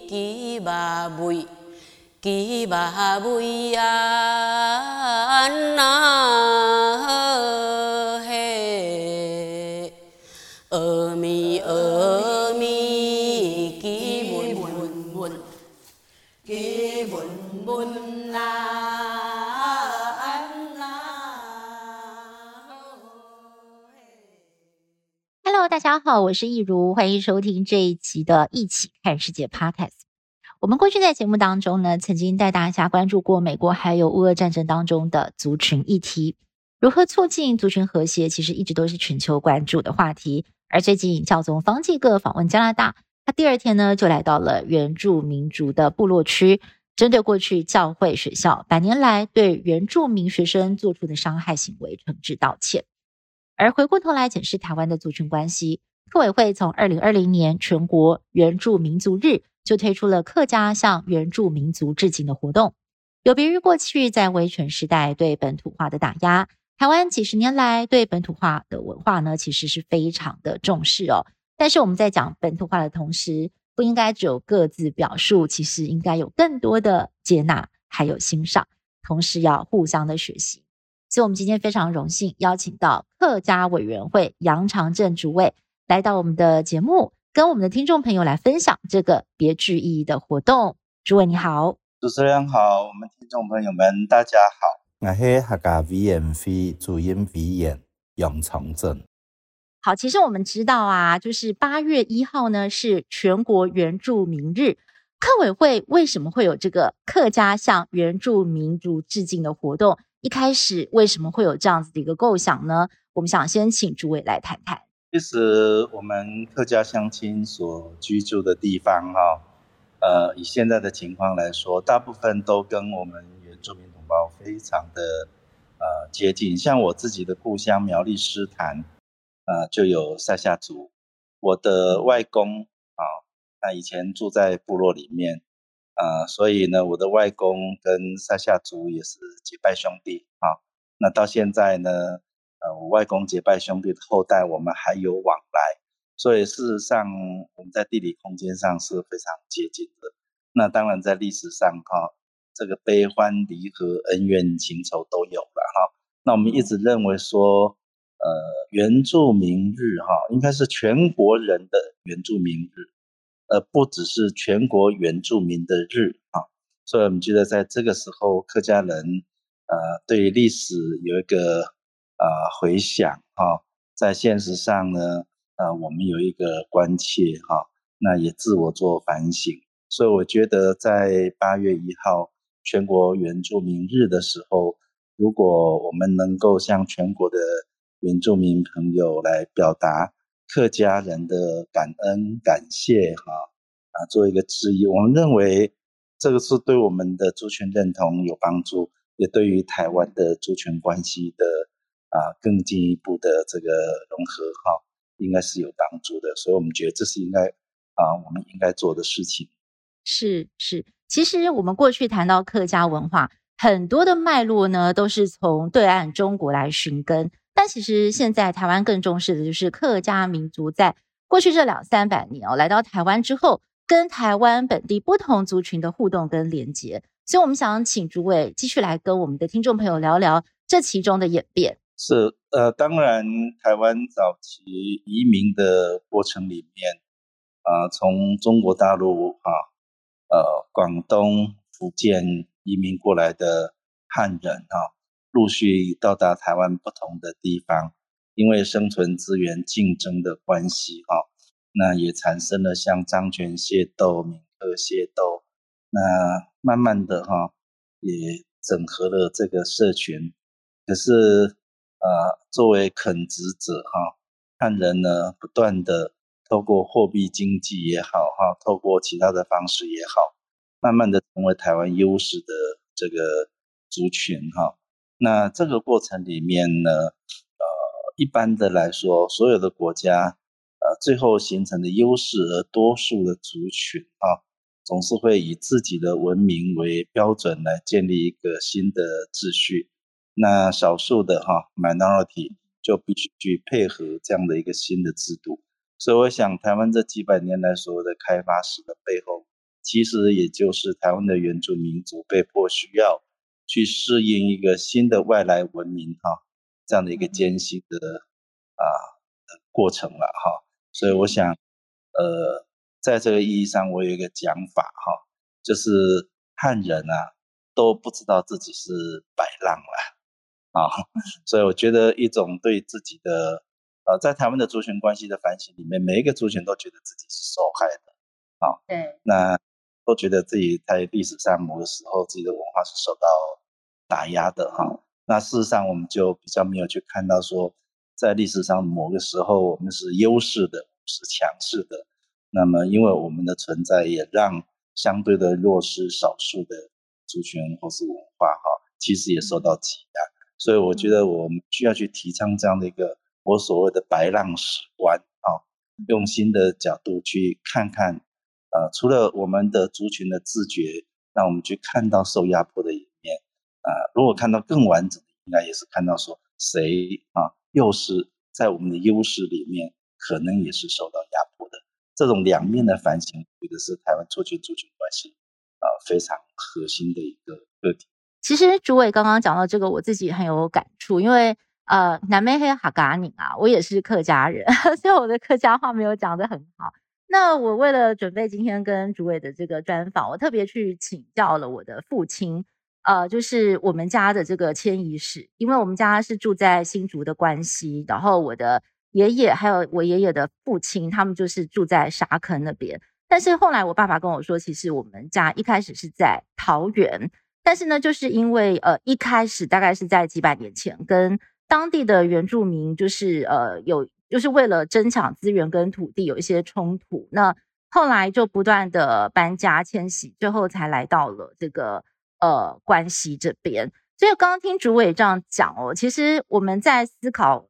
鸡巴维，吉巴维呀那好，我是益如，欢迎收听这一期的《一起看世界》Podcast。我们过去在节目当中呢，曾经带大家关注过美国还有乌俄战争当中的族群议题，如何促进族群和谐，其实一直都是全球关注的话题。而最近教宗方济各访问加拿大，他第二天呢就来到了原住民族的部落区，针对过去教会学校百年来对原住民学生做出的伤害行为诚挚道歉。而回过头来检视台湾的族群关系，客委会从二零二零年全国原住民族日。就推出了客家向原住民族致敬的活动，有别于过去在威权时代对本土化的打压，台湾几十年来对本土化的文化呢，其实是非常的重视哦。但是我们在讲本土化的同时，不应该只有各自表述，其实应该有更多的接纳，还有欣赏，同时要互相的学习。所以，我们今天非常荣幸邀请到客家委员会杨长正主委来到我们的节目。跟我们的听众朋友来分享这个别具意义的活动。诸位你好，主持人好，我们听众朋友们大家好。我是客家 V M V 主任委员杨长正。好，其实我们知道啊，就是八月一号呢是全国原住民日，客委会为什么会有这个客家向原住民族致敬的活动？一开始为什么会有这样子的一个构想呢？我们想先请诸位来谈谈。其实我们客家乡亲所居住的地方，哈，呃，以现在的情况来说，大部分都跟我们原住民同胞非常的呃接近。像我自己的故乡苗栗狮潭，呃，就有赛夏族。我的外公啊，他以前住在部落里面，呃，所以呢，我的外公跟赛夏族也是结拜兄弟啊。那到现在呢，呃，我外公结拜兄弟的后代，我们还有往来，所以事实上我们在地理空间上是非常接近的。那当然在历史上哈，这个悲欢离合、恩怨情仇都有了哈。那我们一直认为说，呃，原住民日哈，应该是全国人的原住民日，而不只是全国原住民的日啊。所以我们觉得在这个时候，客家人呃，对于历史有一个。啊、回想哈、在现实上呢，呃，我们有一个关切哈、那也自我做反省，所以我觉得在八月一号全国原住民日的时候，如果我们能够向全国的原住民朋友来表达客家人的感恩感谢哈，啊，做一个致意，我们认为这个是对我们的族群认同有帮助，也对于台湾的族群关系的。啊，更进一步的这个融合哈，应该是有帮助的，所以我们觉得这是应该啊，我们应该做的事情。是是，其实我们过去谈到客家文化，很多的脉络呢，都是从对岸中国来寻根，但其实现在台湾更重视的就是客家民族在过去这两三百年哦，来到台湾之后，跟台湾本地不同族群的互动跟连接，所以我们想请诸位继续来跟我们的听众朋友聊聊这其中的演变。是，呃，当然，台湾早期移民的过程里面，啊、呃，从中国大陆啊，呃，广东、福建移民过来的汉人啊，陆续到达台湾不同的地方，因为生存资源竞争的关系啊，那也产生了像漳泉械斗、闽客械斗，那慢慢的哈、啊，也整合了这个社群，可是。呃，作为垦殖者哈，汉人呢，不断的透过货币经济也好哈，透过其他的方式也好，慢慢的成为台湾优势的这个族群哈。那这个过程里面呢，呃，一般的来说，所有的国家，呃，最后形成的优势而多数的族群啊，总是会以自己的文明为标准来建立一个新的秩序。那少数的哈 minority 就必须去配合这样的一个新的制度，所以我想台湾这几百年来所谓的开发史的背后，其实也就是台湾的原住民族被迫需要去适应一个新的外来文明哈，这样的一个艰辛的啊过程了哈。所以我想，呃，在这个意义上，我有一个讲法哈，就是汉人啊都不知道自己是摆浪了啊，所以我觉得一种对自己的呃，在台湾的族群关系的反省里面，每一个族群都觉得自己是受害的啊，对，那都觉得自己在历史上某个时候自己的文化是受到打压的哈，那事实上我们就比较没有去看到说。在历史上某个时候，我们是优势的，是强势的。那么，因为我们的存在，也让相对的弱势、少数的族群或是文化，哈，其实也受到挤压。所以，我觉得我们需要去提倡这样的一个我所谓的“白浪史观”啊，用新的角度去看看，呃，除了我们的族群的自觉，让我们去看到受压迫的一面，啊，如果看到更完整的，应该也是看到说谁啊。又是在我们的优势里面，可能也是受到压迫的。这种两面的反省，我觉得是台湾族群族群关系啊、呃、非常核心的一个课题。其实主委刚刚讲到这个，我自己很有感触，因为呃南美黑哈嘎宁啊，我也是客家人，所以我的客家话没有讲得很好。那我为了准备今天跟主委的这个专访，我特别去请教了我的父亲。呃，就是我们家的这个迁移史，因为我们家是住在新竹的关系，然后我的爷爷还有我爷爷的父亲，他们就是住在沙坑那边。但是后来我爸爸跟我说，其实我们家一开始是在桃园，但是呢，就是因为呃一开始大概是在几百年前，跟当地的原住民就是呃有就是为了争抢资源跟土地有一些冲突，那后来就不断的搬家迁徙，最后才来到了这个。呃，关系这边，所以刚刚听主委这样讲哦，其实我们在思考，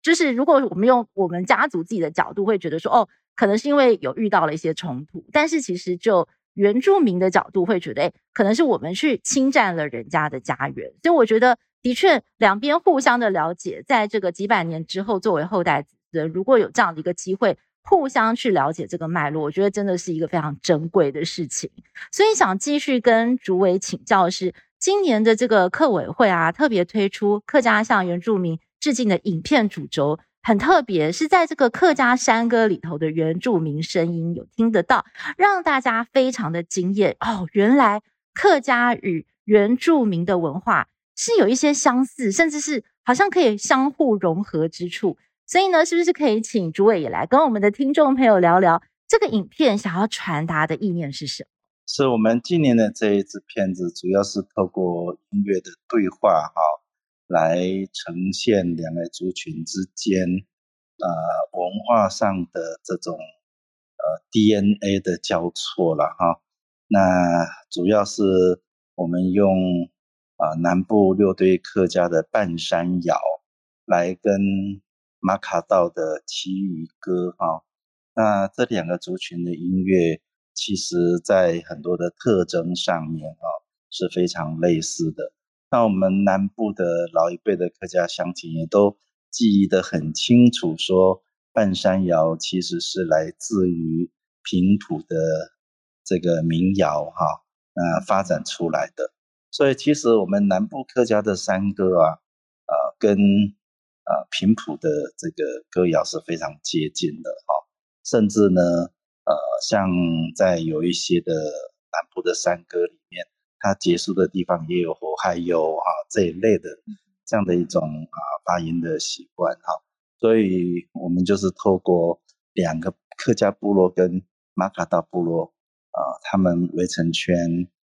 就是如果我们用我们家族自己的角度，会觉得说，哦，可能是因为有遇到了一些冲突，但是其实就原住民的角度会觉得，哎，可能是我们去侵占了人家的家园，所以我觉得的确两边互相的了解，在这个几百年之后，作为后代子孙，如果有这样的一个机会。互相去了解这个脉络，我觉得真的是一个非常珍贵的事情。所以想继续跟竹委请教的是，今年的这个客委会啊，特别推出客家向原住民致敬的影片主轴，很特别，是在这个客家山歌里头的原住民声音有听得到，让大家非常的惊艳哦。原来客家与原住民的文化是有一些相似，甚至是好像可以相互融合之处。所以呢，是不是可以请主委也来跟我们的听众朋友聊聊这个影片想要传达的意念是什么？是我们今年的这一支片子，主要是透过音乐的对话哈，来呈现两个族群之间呃文化上的这种呃 DNA 的交错了哈。那主要是我们用啊、南部六堆客家的半山谣来跟。马卡道的旗语歌哈，那这两个族群的音乐，其实在很多的特征上面啊是非常类似的。那我们南部的老一辈的客家乡亲也都记忆得很清楚，说半山谣其实是来自于平埔的这个民谣哈，那发展出来的。所以其实我们南部客家的山歌啊，呃跟啊，平埔的这个歌谣是非常接近的哈，甚至呢，呃，像在有一些的南部的山歌里面，它结束的地方也有火害有啊这一类的这样的一种啊发音的习惯哈，所以我们就是透过两个客家部落跟马卡道部落啊，他们围成圈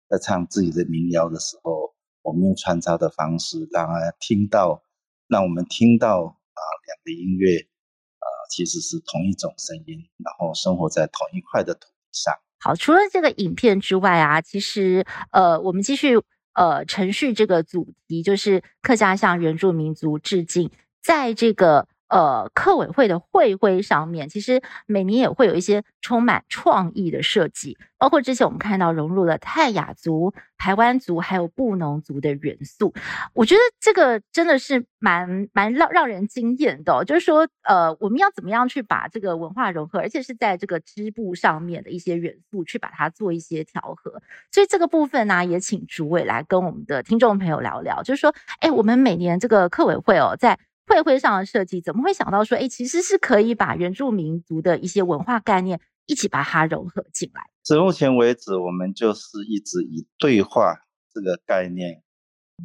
在唱自己的民谣的时候，我们用穿插的方式让他听到。让我们听到啊，两个音乐啊，其实是同一种声音，然后生活在同一块的土地上。好，除了这个影片之外啊，其实呃，我们继续呃，承续这个主题，就是客家向原住民族致敬。在这个呃，客委会的会徽上面，其实每年也会有一些充满创意的设计，包括之前我们看到融入了泰雅族、排湾族还有布农族的元素。我觉得这个真的是蛮蛮让让人惊艳的，就是说，呃，我们要怎么样去把这个文化融合，而且是在这个织布上面的一些元素去把它做一些调和。所以这个部分呢，也请主委来跟我们的听众朋友聊聊，就是说，哎，我们每年这个客委会哦，在会徽上的设计，怎么会想到说，哎，其实是可以把原住民族的一些文化概念一起把它融合进来？至目前为止，我们就是一直以对话这个概念，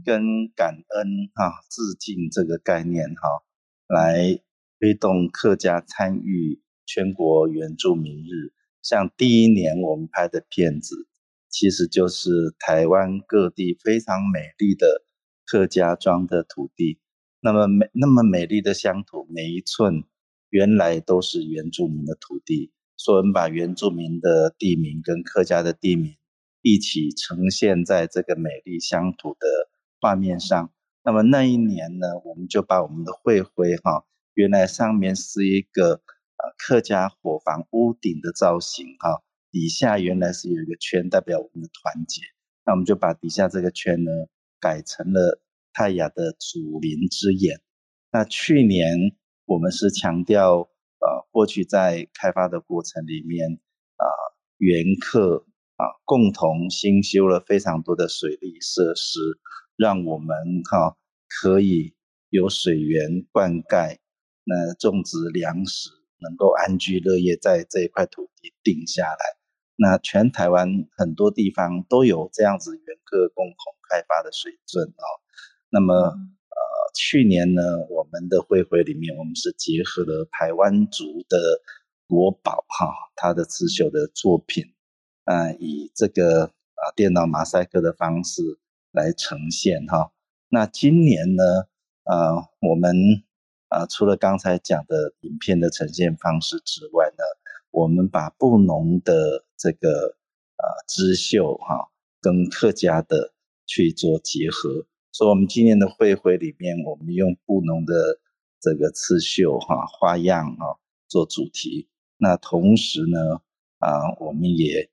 跟感恩哈、致敬这个概念哈，来推动客家参与全国原住民日。像第一年我们拍的片子，其实就是台湾各地非常美丽的客家庄的土地。那么美，那么美丽的乡土，每一寸原来都是原住民的土地。所以我们把原住民的地名跟客家的地名一起呈现在这个美丽乡土的画面上。那么那一年呢，我们就把我们的会徽哈，原来上面是一个呃客家伙房屋顶的造型哈，底下原来是有一个圈代表我们的团结。那我们就把底下这个圈呢改成了。泰雅的祖灵之眼。那去年我们是强调，呃，过去在开发的过程里面，啊、呃，原客啊共同新修了非常多的水利设施，让我们哈、可以有水源灌溉，那种植粮食，能够安居乐业，在这一块土地定下来。那全台湾很多地方都有这样子原客共同开发的水圳啊。那么，呃，去年呢，我们的会徽里面，我们是结合了台湾族的国宝哈，他的刺绣的作品，啊、呃，以这个啊电脑马赛克的方式来呈现哈。那今年呢，呃，我们啊、呃，除了刚才讲的影片的呈现方式之外呢，我们把布农的这个啊织绣哈，跟客家的去做结合。所以，我们今年的会徽里面，我们用布农的这个刺绣哈花样啊做主题。那同时呢，啊，我们也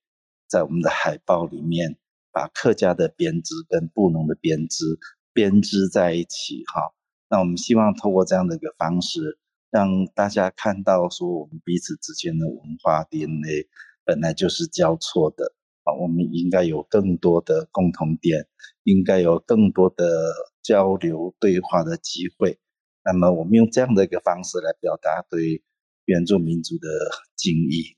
在我们的海报里面，把客家的编织跟布农的编织编织在一起哈。那我们希望透过这样的一个方式，让大家看到说，我们彼此之间的文化 DNA 本来就是交错的。我们应该有更多的共同点，应该有更多的交流对话的机会。那么，我们用这样的一个方式来表达对原住民族的敬意。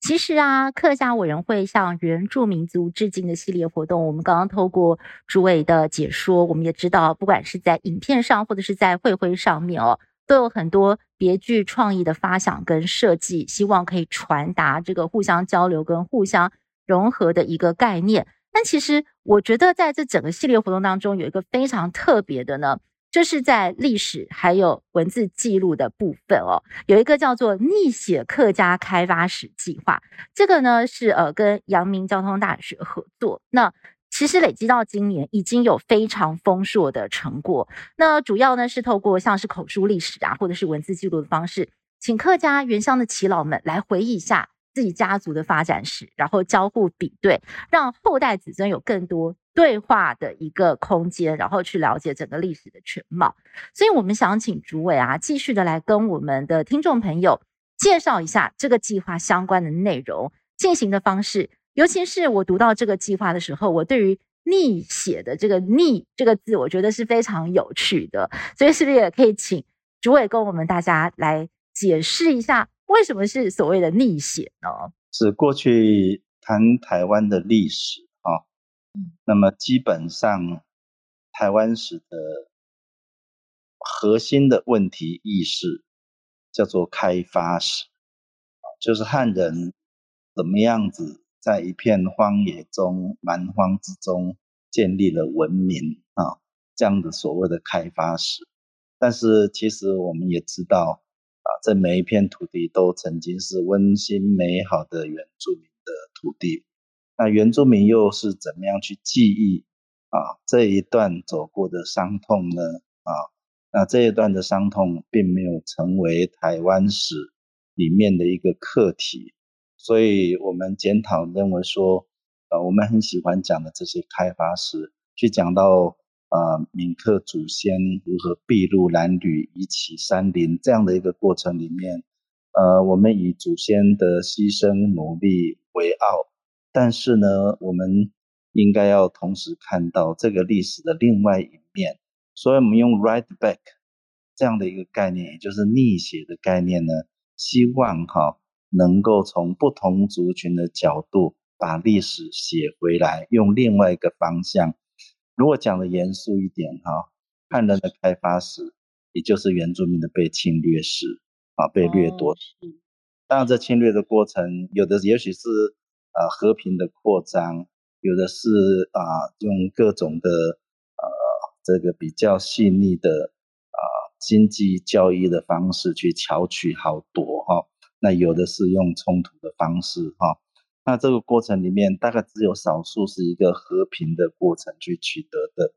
其实啊，客家委员会向原住民族致敬的系列活动，我们刚刚透过诸位的解说，我们也知道，不管是在影片上或者是在会徽上面哦，都有很多别具创意的发想跟设计，希望可以传达这个互相交流跟互相。融合的一个概念，但其实我觉得在这整个系列活动当中，有一个非常特别的呢，就是在历史还有文字记录的部分哦，有一个叫做“逆写客家开发史计划”，这个呢是呃跟阳明交通大学合作，那其实累积到今年已经有非常丰硕的成果，那主要呢是透过像是口述历史啊，或者是文字记录的方式，请客家原乡的耆老们来回忆一下。自己家族的发展史，然后交互比对，让后代子孙有更多对话的一个空间，然后去了解整个历史的全貌。所以，我们想请主委啊，继续的来跟我们的听众朋友介绍一下这个计划相关的内容、进行的方式。尤其是我读到这个计划的时候，我对于逆写的这个“逆”这个字，我觉得是非常有趣的。所以，是不是也可以请主委跟我们大家来解释一下？为什么是所谓的逆写呢？是过去谈台湾的历史啊，嗯，那么基本上台湾史的核心的问题意识叫做开发史，就是汉人怎么样子在一片荒野中蛮荒之中建立了文明啊，这样的所谓的开发史。但是其实我们也知道。啊，这每一片土地都曾经是温馨美好的原住民的土地。那原住民又是怎么样去记忆啊这一段走过的伤痛呢？啊，那这一段的伤痛并没有成为台湾史里面的一个课题，所以我们检讨认为说，呃，我们很喜欢讲的这些开发史，去讲到呃闽客祖先如何筚路蓝缕、移起山林这样的一个过程里面，呃，我们以祖先的牺牲努力为傲，但是呢，我们应该要同时看到这个历史的另外一面。所以，我们用 “right back” 这样的一个概念，也就是逆写的概念呢，希望哈能够从不同族群的角度把历史写回来，用另外一个方向。如果讲的严肃一点哈，汉人的开发史，也就是原住民的被侵略史啊，被掠夺。当然，这侵略的过程，有的也许是啊和平的扩张，有的是啊用各种的啊。这个比较细腻的啊经济交易的方式去巧取豪夺哈，那有的是用冲突的方式哈，那这个过程里面大概只有少数是一个和平的过程去取得的，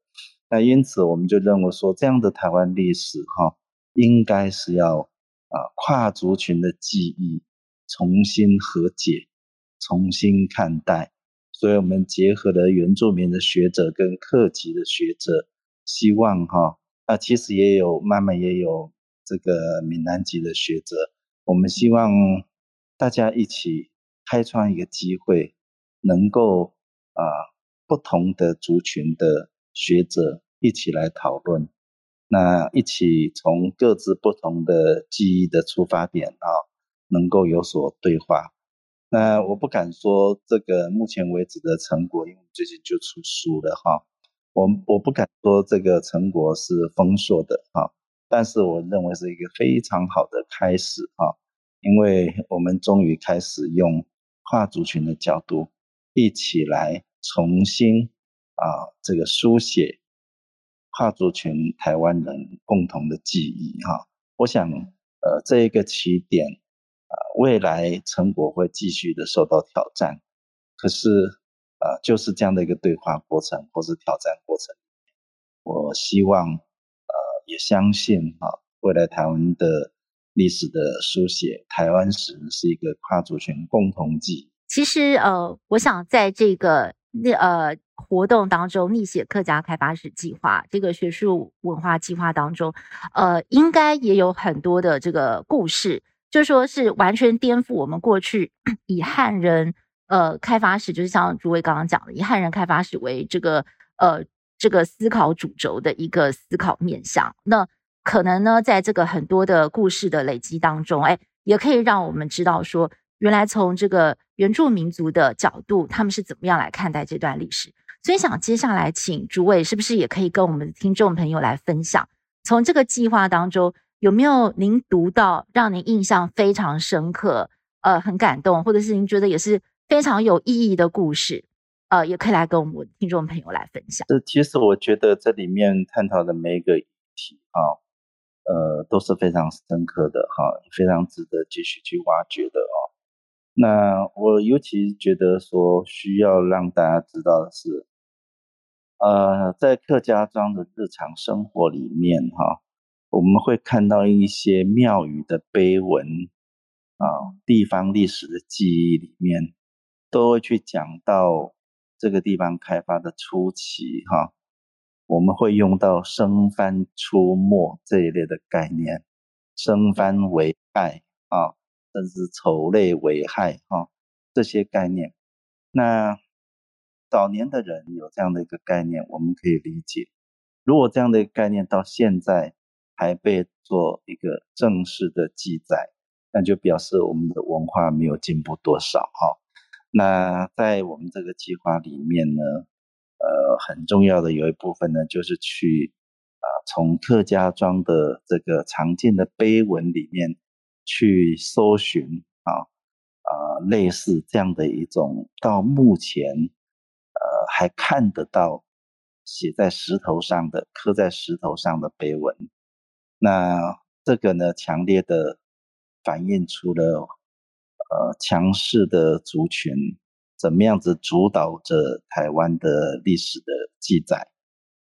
那因此我们就认为说，这样的台湾历史哈，应该是要啊跨族群的记忆重新和解，重新看待，所以我们结合了原住民的学者跟客籍的学者。希望哈，那其实也有慢慢也有这个闽南籍的学者，我们希望大家一起开创一个机会，能够啊不同的族群的学者一起来讨论，那一起从各自不同的记忆的出发点啊，能够有所对话。那我不敢说这个目前为止的成果，因为最近就出书了哈。我我不敢说这个成果是丰硕的哈，但是我认为是一个非常好的开始哈，因为我们终于开始用跨族群的角度一起来重新啊这个书写跨族群台湾人共同的记忆哈。我想呃这一个起点啊，未来成果会继续的受到挑战，可是。呃，就是这样的一个对话过程，或是挑战过程。我希望，呃，也相信啊，未来台湾的历史的书写，台湾史是一个跨族群共同记。其实，呃，我想在这个那呃活动当中，逆写客家开发史计划这个学术文化计划当中，呃，应该也有很多的这个故事，就说是完全颠覆我们过去以汉人。呃，开发史就是像诸位刚刚讲的，以汉人开发史为这个呃这个思考主轴的一个思考面向。那可能呢，在这个很多的故事的累积当中，哎，也可以让我们知道说，原来从这个原住民族的角度，他们是怎么样来看待这段历史。所以想接下来请诸位，是不是也可以跟我们的听众朋友来分享，从这个计划当中有没有您读到让您印象非常深刻，呃，很感动，或者是您觉得也是。非常有意义的故事，呃，也可以来跟我们听众朋友来分享。这其实我觉得这里面探讨的每一个议题啊，呃，都是非常深刻的哈，非常值得继续去挖掘的哦。那我尤其觉得说需要让大家知道的是，呃，在客家庄的日常生活里面哈，我们会看到一些庙宇的碑文啊，地方历史的记忆里面。都会去讲到这个地方开发的初期，哈，我们会用到生番出没这一类的概念，生番为害啊，甚至丑类为害哈，这些概念。那早年的人有这样的一个概念，我们可以理解。如果这样的一个概念到现在还被做一个正式的记载，那就表示我们的文化没有进步多少哈。那在我们这个计划里面呢，呃，很重要的有一部分呢，就是去啊，从客家庄的这个常见的碑文里面去搜寻啊，啊，类似这样的一种到目前呃还看得到写在石头上的、刻在石头上的碑文。那这个呢，强烈的反映出了。呃，强势的族群怎么样子主导着台湾的历史的记载？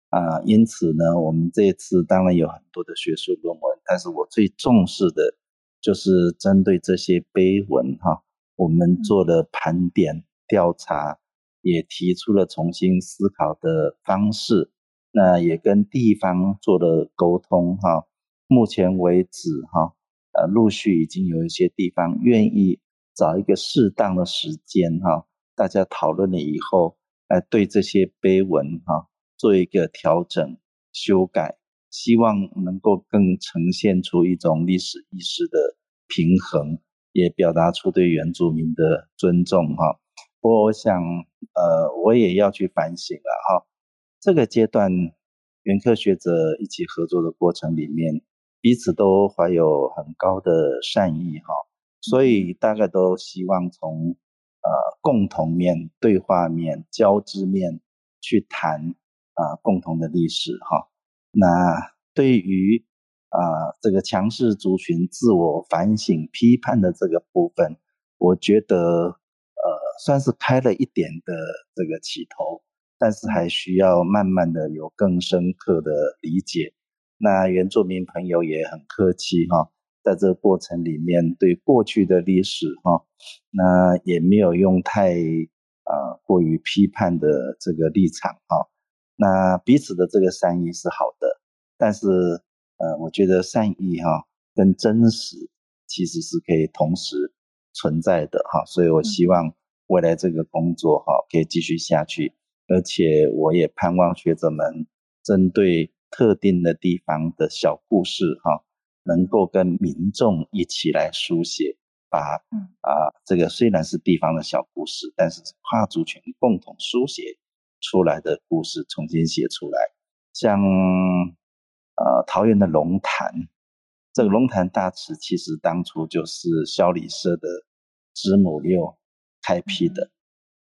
啊、呃，因此呢，我们这次当然有很多的学术论文，但是我最重视的就是针对这些碑文哈，我们做了盘点调查，也提出了重新思考的方式，那也跟地方做了沟通哈。目前为止哈，呃，陆续已经有一些地方愿意找一个适当的时间哈，大家讨论了以后，来对这些碑文哈。做一个调整、修改，希望能够更呈现出一种历史意识的平衡，也表达出对原住民的尊重哈。不过，我想，呃，我也要去反省了哈。这个阶段，原科学者一起合作的过程里面，彼此都怀有很高的善意哈，所以大概都希望从呃共同面、对话面、交织面去谈。啊，共同的历史哈。那对于啊这个强势族群自我反省、批判的这个部分，我觉得呃算是开了一点的这个起头，但是还需要慢慢的有更深刻的理解。那原住民朋友也很客气哈，在这个过程里面对过去的历史哈，那也没有用太啊过于批判的这个立场哈。那彼此的这个善意是好的，但是，呃，我觉得善意哈跟真实其实是可以同时存在的哈，所以我希望未来这个工作哈可以继续下去，而且我也盼望学者们针对特定的地方的小故事哈，能够跟民众一起来书写，把啊这个虽然是地方的小故事，但是跨族群共同书写。出来的故事重新写出来，像呃桃园的龙潭，这个龙潭大池其实当初就是萧里社的知母六开辟的，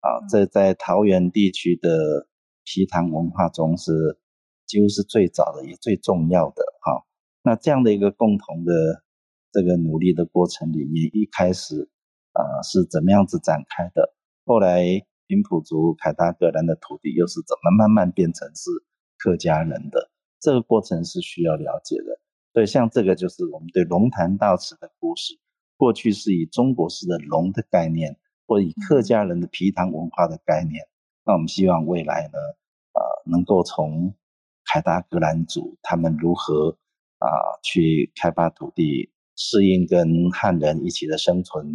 啊，这在桃园地区的皮塘文化中是几乎是最早的也最重要的哈。那这样的一个共同的这个努力的过程里面，一开始啊是怎么样子展开的？后来。平埔族凯达格兰的土地又是怎么慢慢变成是客家人的？这个过程是需要了解的。所以像这个就是我们对龙潭大池的故事，过去是以中国式的龙的概念，或以客家人的皮塘文化的概念。那我们希望未来呢，呃，能够从凯达格兰族他们如何啊、呃、去开发土地，适应跟汉人一起的生存，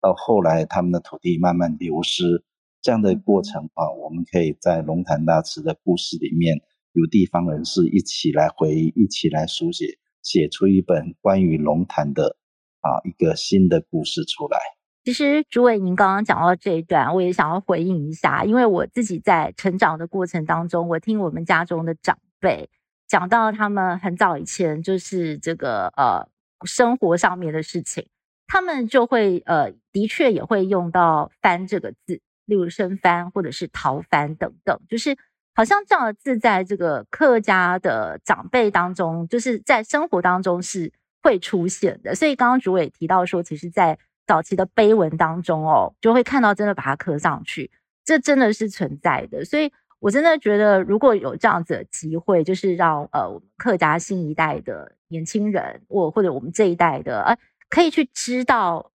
到后来他们的土地慢慢流失。这样的过程啊，我们可以在龙潭大池的故事里面，有地方人士一起来回忆，一起来书写，写出一本关于龙潭的啊一个新的故事出来。其实，主委您刚刚讲到这一段，我也想要回应一下，因为我自己在成长的过程当中，我听我们家中的长辈讲到他们很早以前就是这个呃生活上面的事情，他们就会呃的确也会用到“翻”这个字。例如生翻或者是逃翻等等，就是好像这样的字，在这个客家的长辈当中，就是在生活当中是会出现的。所以刚刚主委提到说，其实，在早期的碑文当中哦，就会看到真的把它刻上去，这真的是存在的。所以我真的觉得，如果有这样子的机会，就是让呃我们客家新一代的年轻人，或或者我们这一代的，呃，可以去知道。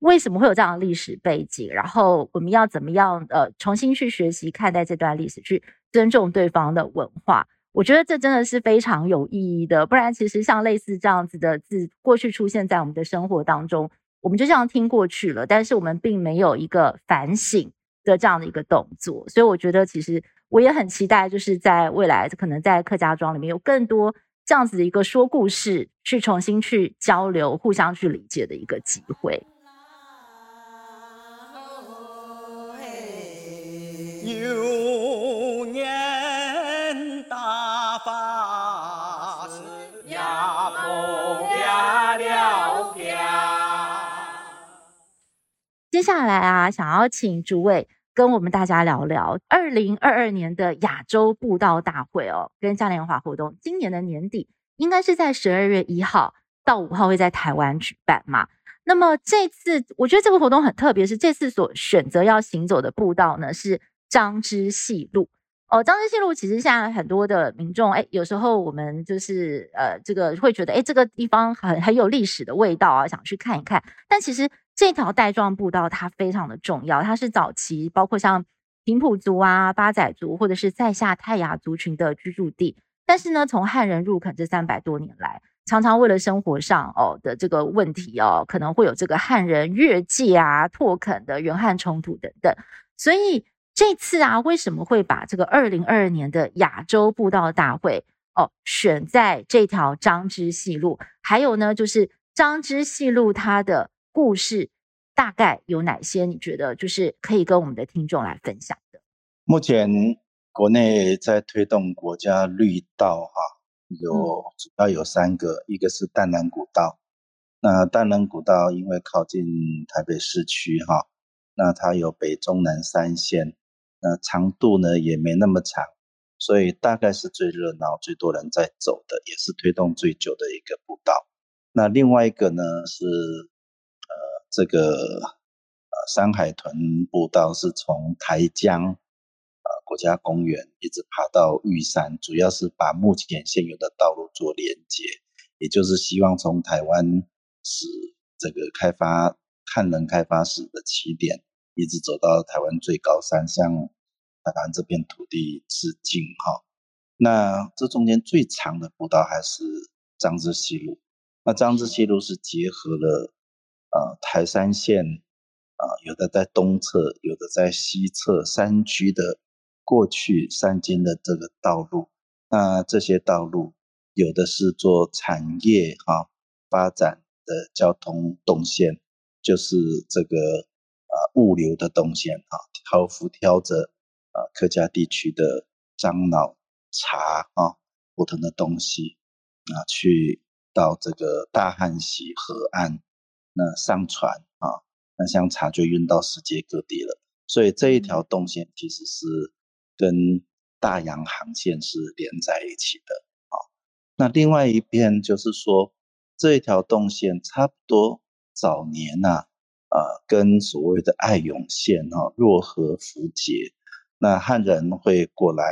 为什么会有这样的历史背景？然后我们要怎么样呃重新去学习看待这段历史，去尊重对方的文化？我觉得这真的是非常有意义的。不然，其实像类似这样子的字，过去出现在我们的生活当中，我们就这样听过去了，但是我们并没有一个反省的这样的一个动作。所以，我觉得其实我也很期待，就是在未来可能在客家庄里面有更多这样子的一个说故事，去重新去交流、互相去理解的一个机会。牛年大发是呀，不呀了接下来啊，想要请主委跟我们大家聊聊二零二二年的亚洲步道大会哦，跟嘉年华活动。今年的年底应该是在十二月一号到五号会在台湾举办嘛？那么这次我觉得这个活动很特别，是这次所选择要行走的步道呢是。张之细路哦，张之细路其实现在很多的民众，哎，有时候我们就是呃，这个会觉得，哎，这个地方很很有历史的味道啊，想去看一看。但其实这条带状步道它非常的重要，它是早期包括像平埔族啊、八仔族或者是在下泰雅族群的居住地。但是呢，从汉人入垦这三百多年来，常常为了生活上哦的这个问题哦，可能会有这个汉人越界啊、拓垦的原汉冲突等等，所以。这次啊，为什么会把这个二零二二年的亚洲步道大会哦选在这条张之细路？还有呢，就是张之细路它的故事大概有哪些？你觉得就是可以跟我们的听众来分享的？目前国内在推动国家绿道哈，有主要有三个，嗯、一个是淡南古道。那淡南古道因为靠近台北市区哈，那它有北中南三线。那长度呢也没那么长，所以大概是最热闹、最多人在走的，也是推动最久的一个步道。那另外一个呢是，呃，这个呃山海屯步道是从台江呃国家公园一直爬到玉山，主要是把目前现有的道路做连接，也就是希望从台湾史这个开发汉人开发史的起点。一直走到台湾最高山，向台湾这片土地致敬哈。那这中间最长的步道还是张之西路。那张之西路是结合了呃台山线啊、有的在东侧，有的在西侧山区的过去山间的这个道路。那这些道路有的是做产业哈发展的交通动线，就是这个。啊，物流的动线啊，挑夫挑着啊客家地区的樟脑茶啊，不同的东西啊，去到这个大汉溪河岸，那上船啊，那香茶就运到世界各地了。所以这一条动线其实是跟大洋航线是连在一起的啊。那另外一边就是说，这一条动线差不多早年呐、啊。呃，跟所谓的爱永线哈，若河符节，那汉人会过来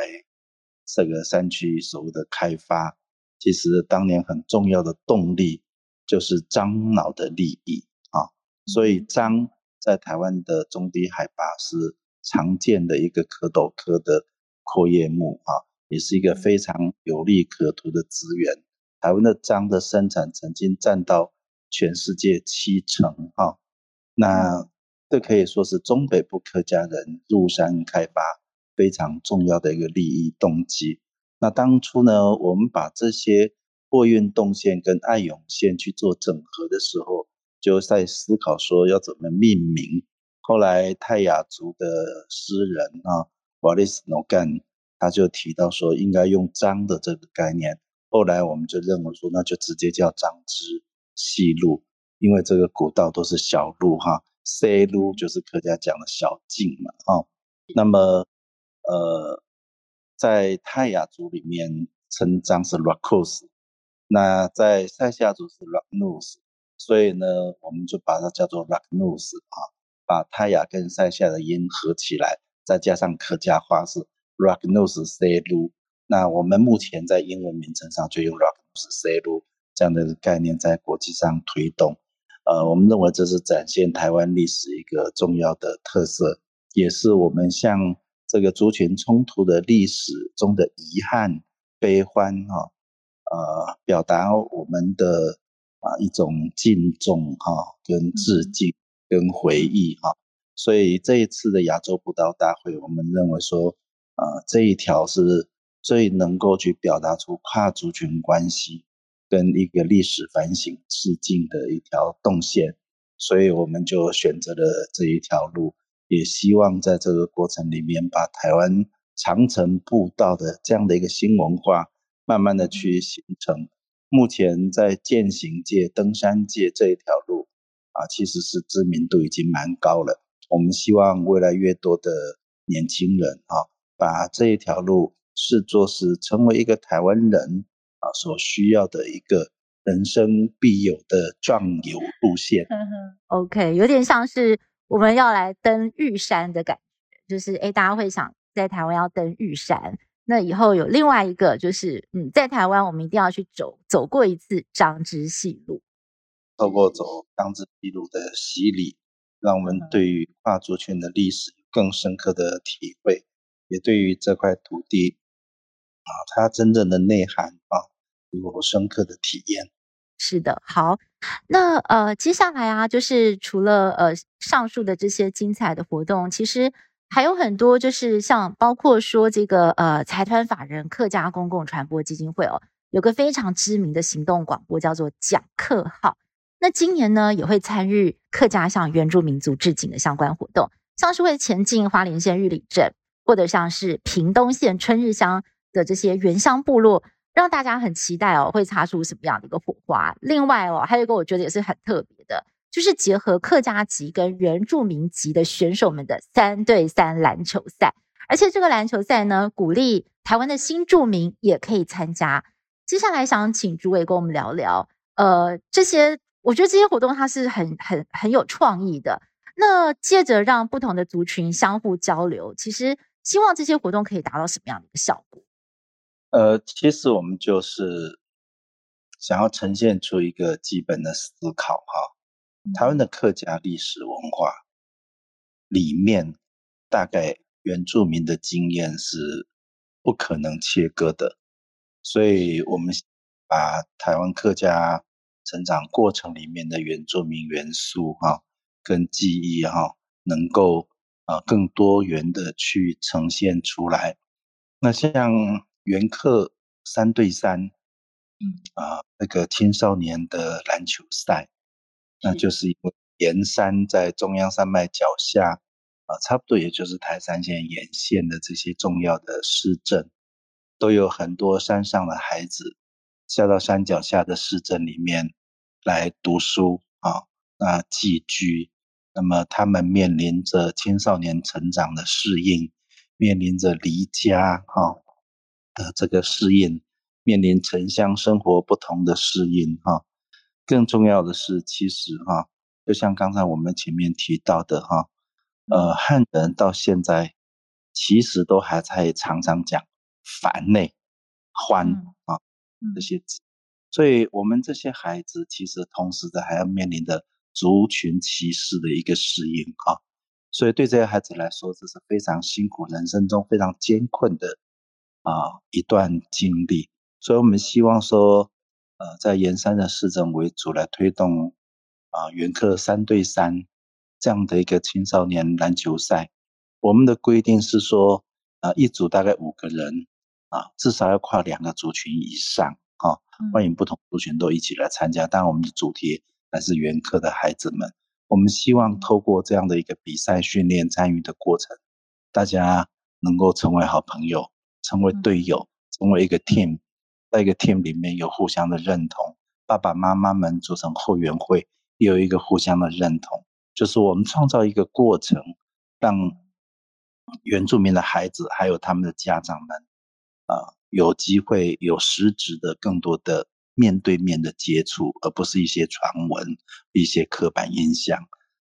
这个山区所谓的开发，其实当年很重要的动力就是樟脑的利益啊，所以樟在台湾的中低海拔是常见的一个壳斗科的阔叶木啊，也是一个非常有利可图的资源。台湾的樟的生产曾经占到全世界七成啊。那这可以说是中北部客家人入山开发非常重要的一个利益动机。那当初呢，我们把这些货运动线跟爱永线去做整合的时候，就在思考说要怎么命名。后来泰雅族的诗人啊，瓦利斯诺干他就提到说应该用张的这个概念。后来我们就认为说，那就直接叫张之细路。因为这个古道都是小路哈，C 路就是客家讲的小径嘛，啊。那么，呃，在泰雅族里面称张是 Rakos，那在塞夏族是 Raknus，所以呢，我们就把它叫做 Raknus 啊，把泰雅跟塞夏的音合起来，再加上客家话是 Raknus 细路。那我们目前在英文名称上就用 Raknus 细路这样的概念在国际上推动。呃，我们认为这是展现台湾历史一个重要的特色，也是我们向这个族群冲突的历史中的遗憾、悲欢哈，呃，表达我们的啊一种敬重哈，跟致敬跟回忆哈。所以这一次的亚洲步道大会，我们认为说，呃，这一条是最能够去表达出跨族群关系。跟一个历史反省致敬的一条动线，所以我们就选择了这一条路，也希望在这个过程里面，把台湾长城步道的这样的一个新文化，慢慢的去形成。目前在健行界、登山界这一条路啊，其实是知名度已经蛮高了。我们希望未来越多的年轻人啊，把这一条路视作是成为一个台湾人。啊，所需要的一个人生必有的壮游路线。嗯哼，OK，有点像是我们要来登玉山的感觉，就是诶大家会想在台湾要登玉山。那以后有另外一个，就是嗯，在台湾我们一定要去走走过一次张之细路，透过走张之戏路的洗礼，让我们对于跨族群的历史更深刻的体会，也对于这块土地啊，它真正的内涵啊，有深刻的体验。是的，好，那呃，接下来啊，就是除了呃上述的这些精彩的活动，其实。还有很多，就是像包括说这个呃财团法人客家公共传播基金会哦，有个非常知名的行动广播叫做“讲客号”。那今年呢也会参与客家向原住民族致敬的相关活动，像是会前进花莲县玉里镇，或者像是屏东县春日乡的这些原乡部落，让大家很期待哦，会擦出什么样的一个火花。另外哦，还有一个我觉得也是很特别的。就是结合客家籍跟原住民籍的选手们的三对三篮球赛，而且这个篮球赛呢，鼓励台湾的新住民也可以参加。接下来想请诸位跟我们聊聊，呃，这些我觉得这些活动它是很很很有创意的。那借着让不同的族群相互交流，其实希望这些活动可以达到什么样的一个效果？呃，其实我们就是想要呈现出一个基本的思考哈。台湾的客家历史文化里面，大概原住民的经验是不可能切割的，所以我们把台湾客家成长过程里面的原住民元素哈，跟记忆哈，能够啊更多元的去呈现出来。那像原客三对三，嗯啊那个青少年的篮球赛。那就是因为盐山在中央山脉脚下，啊，差不多也就是台山县沿线的这些重要的市镇，都有很多山上的孩子下到山脚下的市镇里面来读书啊，那寄居，那么他们面临着青少年成长的适应，面临着离家哈的这个适应，面临城乡生活不同的适应哈。更重要的是，其实哈，就像刚才我们前面提到的哈，呃，汉人到现在其实都还在常常讲烦内欢啊这些字，所以我们这些孩子其实同时的还要面临着族群歧视的一个适应啊，所以对这些孩子来说，这是非常辛苦，人生中非常艰困的啊一段经历，所以我们希望说。呃，在盐山的市政为主来推动啊，原客三对三这样的一个青少年篮球赛。我们的规定是说，啊，一组大概五个人啊，至少要跨两个族群以上啊，欢迎不同族群都一起来参加。当然，我们的主题还是原客的孩子们。我们希望透过这样的一个比赛训练参与的过程，大家能够成为好朋友，成为队友，成为一个 team。在一个 team 里面有互相的认同，爸爸妈妈们组成后援会，也有一个互相的认同，就是我们创造一个过程，让原住民的孩子还有他们的家长们，啊、有机会有实质的更多的面对面的接触，而不是一些传闻、一些刻板印象，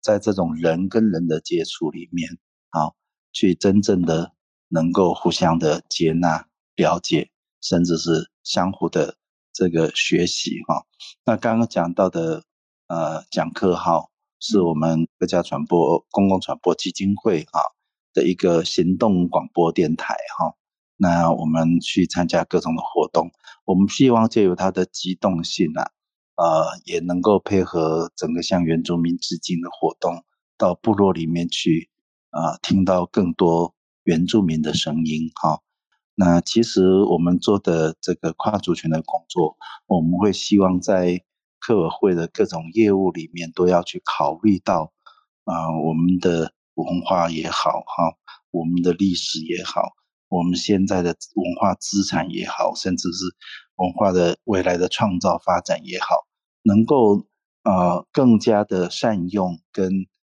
在这种人跟人的接触里面，啊，去真正的能够互相的接纳、了解。甚至是相互的这个学习哈，那刚刚讲到的呃讲课号是我们国家传播公共传播基金会哈的一个行动广播电台哈，那我们去参加各种的活动，我们希望借由它的机动性啊，呃也能够配合整个向原住民致敬的活动，到部落里面去啊、呃，听到更多原住民的声音哈。那其实我们做的这个跨族群的工作，我们会希望在客委会的各种业务里面都要去考虑到，啊、我们的文化也好哈，我们的历史也好，我们现在的文化资产也好，甚至是文化的未来的创造发展也好，能够呃更加的善用跟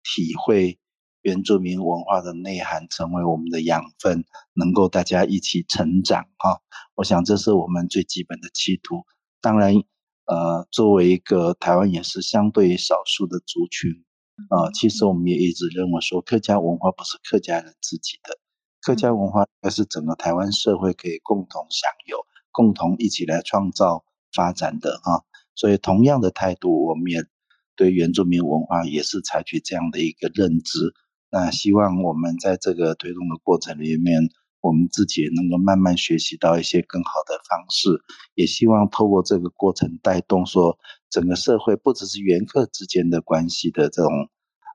体会。原住民文化的内涵成为我们的养分，能够大家一起成长哈。我想这是我们最基本的企图。当然，呃，作为一个台湾也是相对少数的族群，呃，其实我们也一直认为说，客家文化不是客家人自己的，客家文化应该是整个台湾社会可以共同享有、共同一起来创造发展的哈。所以同样的态度，我们也对原住民文化也是采取这样的一个认知。那希望我们在这个推动的过程里面，我们自己也能够慢慢学习到一些更好的方式，也希望透过这个过程带动说整个社会，不只是原客之间的关系的这种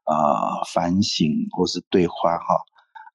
啊、反省或是对话哈，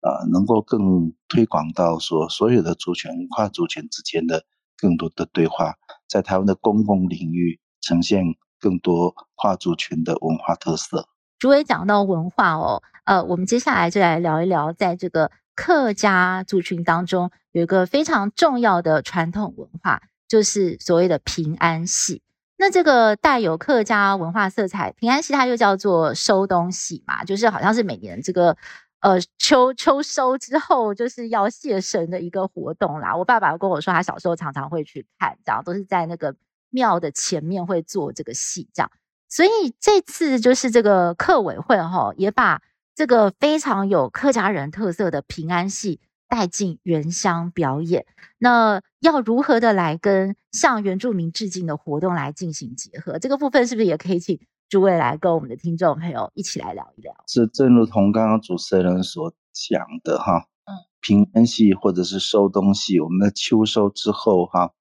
呃，能够更推广到说所有的族群、跨族群之间的更多的对话，在台湾的公共领域呈现更多跨族群的文化特色。主委讲到文化哦，呃，我们接下来就来聊一聊在这个。客家族群当中有一个非常重要的传统文化，就是所谓的平安戏。那这个带有客家文化色彩，平安戏它又叫做收东戏嘛，就是好像是每年这个呃秋秋收之后，就是要谢神的一个活动啦。我爸爸跟我说，他小时候常常会去看，这样都是在那个庙的前面会做这个戏，这样。所以这次就是这个客委会哈，也把。这个非常有客家人特色的平安戏带进原乡表演，那要如何的来跟向原住民致敬的活动来进行结合？这个部分是不是也可以请诸位来跟我们的听众朋友一起来聊一聊？是，正如同刚刚主持人所讲的哈，嗯，平安戏或者是收东西，我们的秋收之后哈，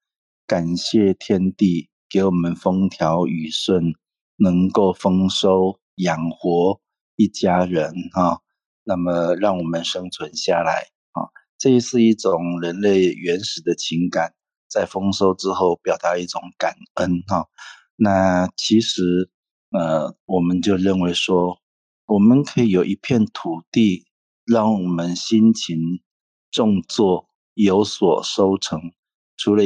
感谢天地给我们风调雨顺，能够丰收养活。一家人哈，那么让我们生存下来啊，这是一种人类原始的情感，在丰收之后表达一种感恩哈。那其实呃，我们就认为说，我们可以有一片土地，让我们辛勤种作有所收成，除了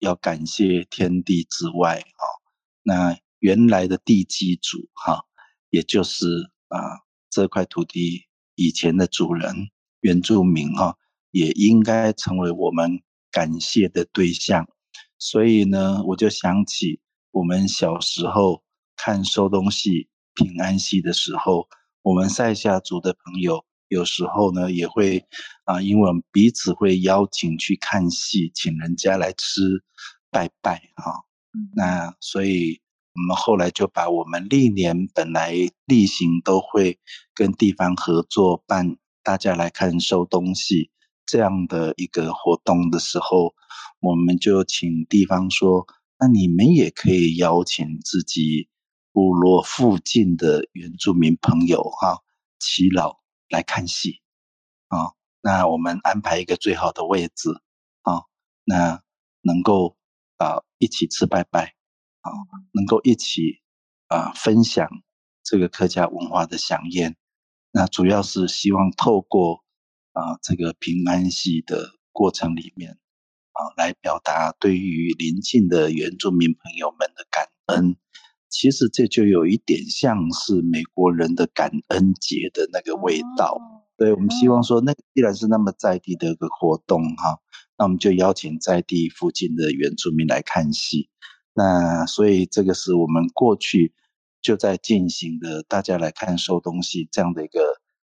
要感谢天地之外啊，那原来的地基主哈，也就是。啊，这块土地以前的主人原住民哈、啊，也应该成为我们感谢的对象。所以呢，我就想起我们小时候看收东西、平安戏的时候，我们赛夏族的朋友有时候呢也会啊，因为我们彼此会邀请去看戏，请人家来吃拜拜哈、啊。那所以。我们后来就把我们历年本来例行都会跟地方合作办，大家来看收东西这样的一个活动的时候，我们就请地方说，那你们也可以邀请自己部落附近的原住民朋友哈，耆老来看戏啊。那我们安排一个最好的位置啊，那能够啊一起吃拜拜。啊，能够一起啊分享这个客家文化的饗宴，那主要是希望透过啊这个平安戏的过程里面啊，来表达对于邻近的原住民朋友们的感恩。其实这就有一点像是美国人的感恩节的那个味道。所以我们希望说，那既然是那么在地的一个活动哈，那我们就邀请在地附近的原住民来看戏。那所以这个是我们过去就在进行的，大家来看收东西这样的一个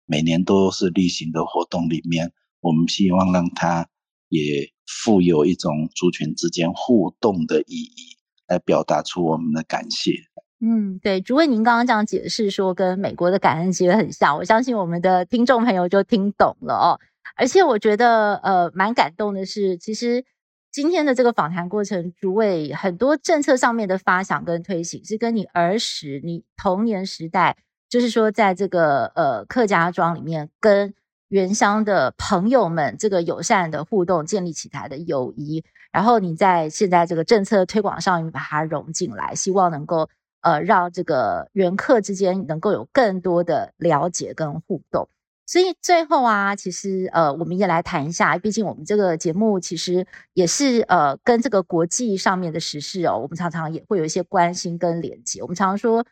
每年都是例行的活动里面，我们希望让它也富有一种族群之间互动的意义，来表达出我们的感谢。嗯，对，主委您刚刚这样解释说跟美国的感恩节很像，我相信我们的听众朋友就听懂了哦。而且我觉得呃蛮感动的是，其实。今天的这个访谈过程，主委很多政策上面的发想跟推行，是跟你儿时、你童年时代，就是说在这个呃客家庄里面，跟原乡的朋友们这个友善的互动建立起来的友谊，然后你在现在这个政策推广上面把它融进来，希望能够呃让这个原客之间能够有更多的了解跟互动。所以最后啊，其实呃，我们也来谈一下，毕竟我们这个节目其实也是呃，跟这个国际上面的时事哦，我们常常也会有一些关心跟连接。我们常常说，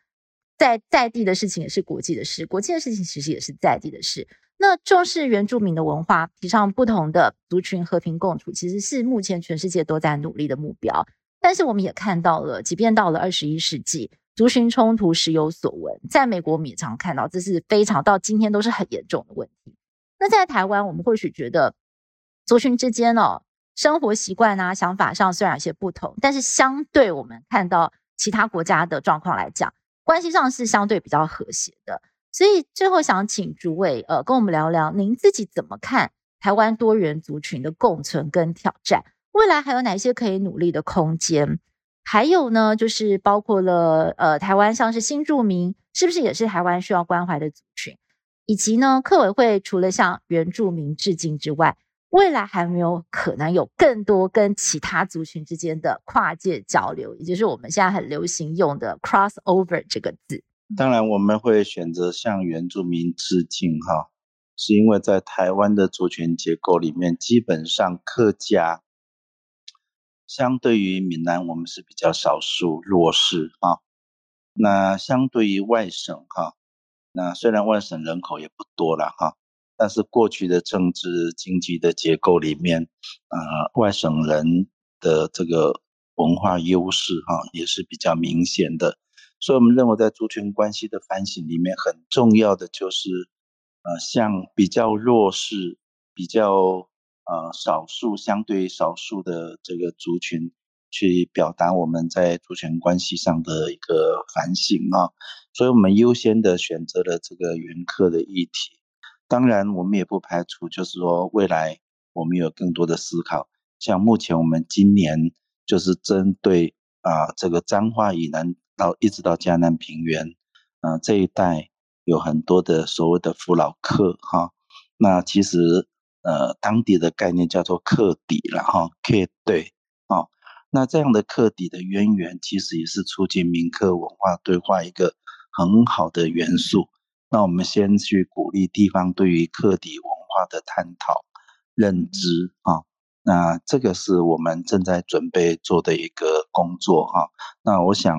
在在地的事情也是国际的事，国际的事情其实也是在地的事。那重视原住民的文化，提倡不同的族群和平共处，其实是目前全世界都在努力的目标。但是我们也看到了，即便到了二十一世纪。族群冲突时有所闻，在美国我们也常看到，这是非常到今天都是很严重的问题。那在台湾，我们或许觉得族群之间哦，生活习惯啊、想法上虽然有些不同，但是相对我们看到其他国家的状况来讲，关系上是相对比较和谐的。所以最后想请诸位呃跟我们聊聊，您自己怎么看台湾多元族群的共存跟挑战？未来还有哪些可以努力的空间？还有呢，就是包括了呃台湾像是新住民，是不是也是台湾需要关怀的族群？以及呢，客委会除了向原住民致敬之外，未来还没有可能有更多跟其他族群之间的跨界交流，也就是我们现在很流行用的 cross over 这个字。当然，我们会选择向原住民致敬，哈，是因为在台湾的族群结构里面，基本上客家相对于闽南，我们是比较少数弱势啊。那相对于外省，哈。那虽然外省人口也不多了哈，但是过去的政治经济的结构里面，呃，外省人的这个文化优势哈也是比较明显的，所以我们认为在族群关系的反省里面，很重要的就是，呃，向比较弱势、比较呃少数、相对少数的这个族群。去表达我们在族群关系上的一个反省啊，所以我们优先的选择了这个原客的议题。当然，我们也不排除，就是说未来我们有更多的思考。像目前我们今年就是针对啊这个彰化以南到一直到嘉南平原，啊这一带有很多的所谓的扶老客哈。那其实呃当地的概念叫做客底了哈，客对啊。那这样的客底的渊源，其实也是促进民客文化对话一个很好的元素。那我们先去鼓励地方对于客底文化的探讨、认知啊。那这个是我们正在准备做的一个工作哈。那我想，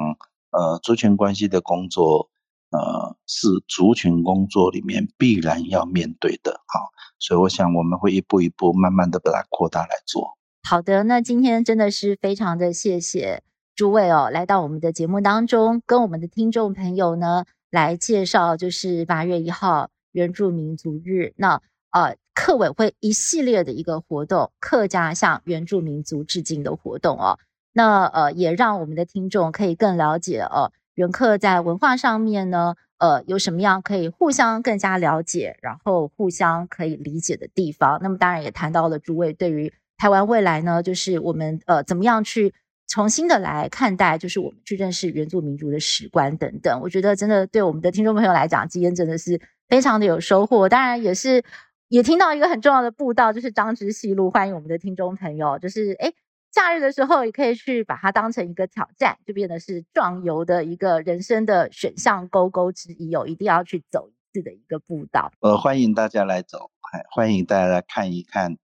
呃，族群关系的工作，呃，是族群工作里面必然要面对的哈。所以我想，我们会一步一步慢慢的把它扩大来做。好的，那今天真的是非常的谢谢诸位哦，来到我们的节目当中，跟我们的听众朋友呢来介绍，就是八月一号原住民族日，那呃客委会一系列的一个活动，客家向原住民族致敬的活动哦，那呃也让我们的听众可以更了解哦，原客在文化上面呢，呃有什么样可以互相更加了解，然后互相可以理解的地方。那么当然也谈到了诸位对于。台湾未来呢，就是我们呃怎么样去重新的来看待，就是我们去认识原住民族的史观等等。我觉得真的对我们的听众朋友来讲，今天真的是非常的有收获。当然也是也听到一个很重要的步道，就是张之溪路，欢迎我们的听众朋友，就是诶假日的时候也可以去把它当成一个挑战，就变得是壮游的一个人生的选项勾勾之一哦，一定要去走一次的一个步道。呃，欢迎大家来走，欢迎大家来看一看。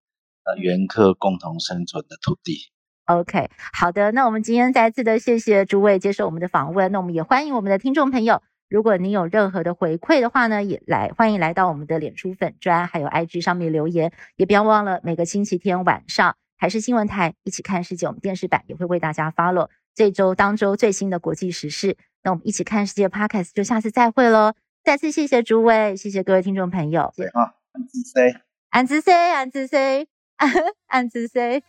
呃，原客共同生存的土地。OK，好的，那我们今天再次的谢谢诸位接受我们的访问。那我们也欢迎我们的听众朋友，如果您有任何的回馈的话呢，也来欢迎来到我们的脸书粉砖还有 IG 上面留言。也不要忘了每个星期天晚上台是新闻台一起看世界，我们电视版也会为大家 follow 这周当周最新的国际时事。那我们一起看世界 Podcast 就下次再会喽。再次谢谢诸位，谢谢各位听众朋友。对啊，安子 C，安子 C，安子 C。暗自 say。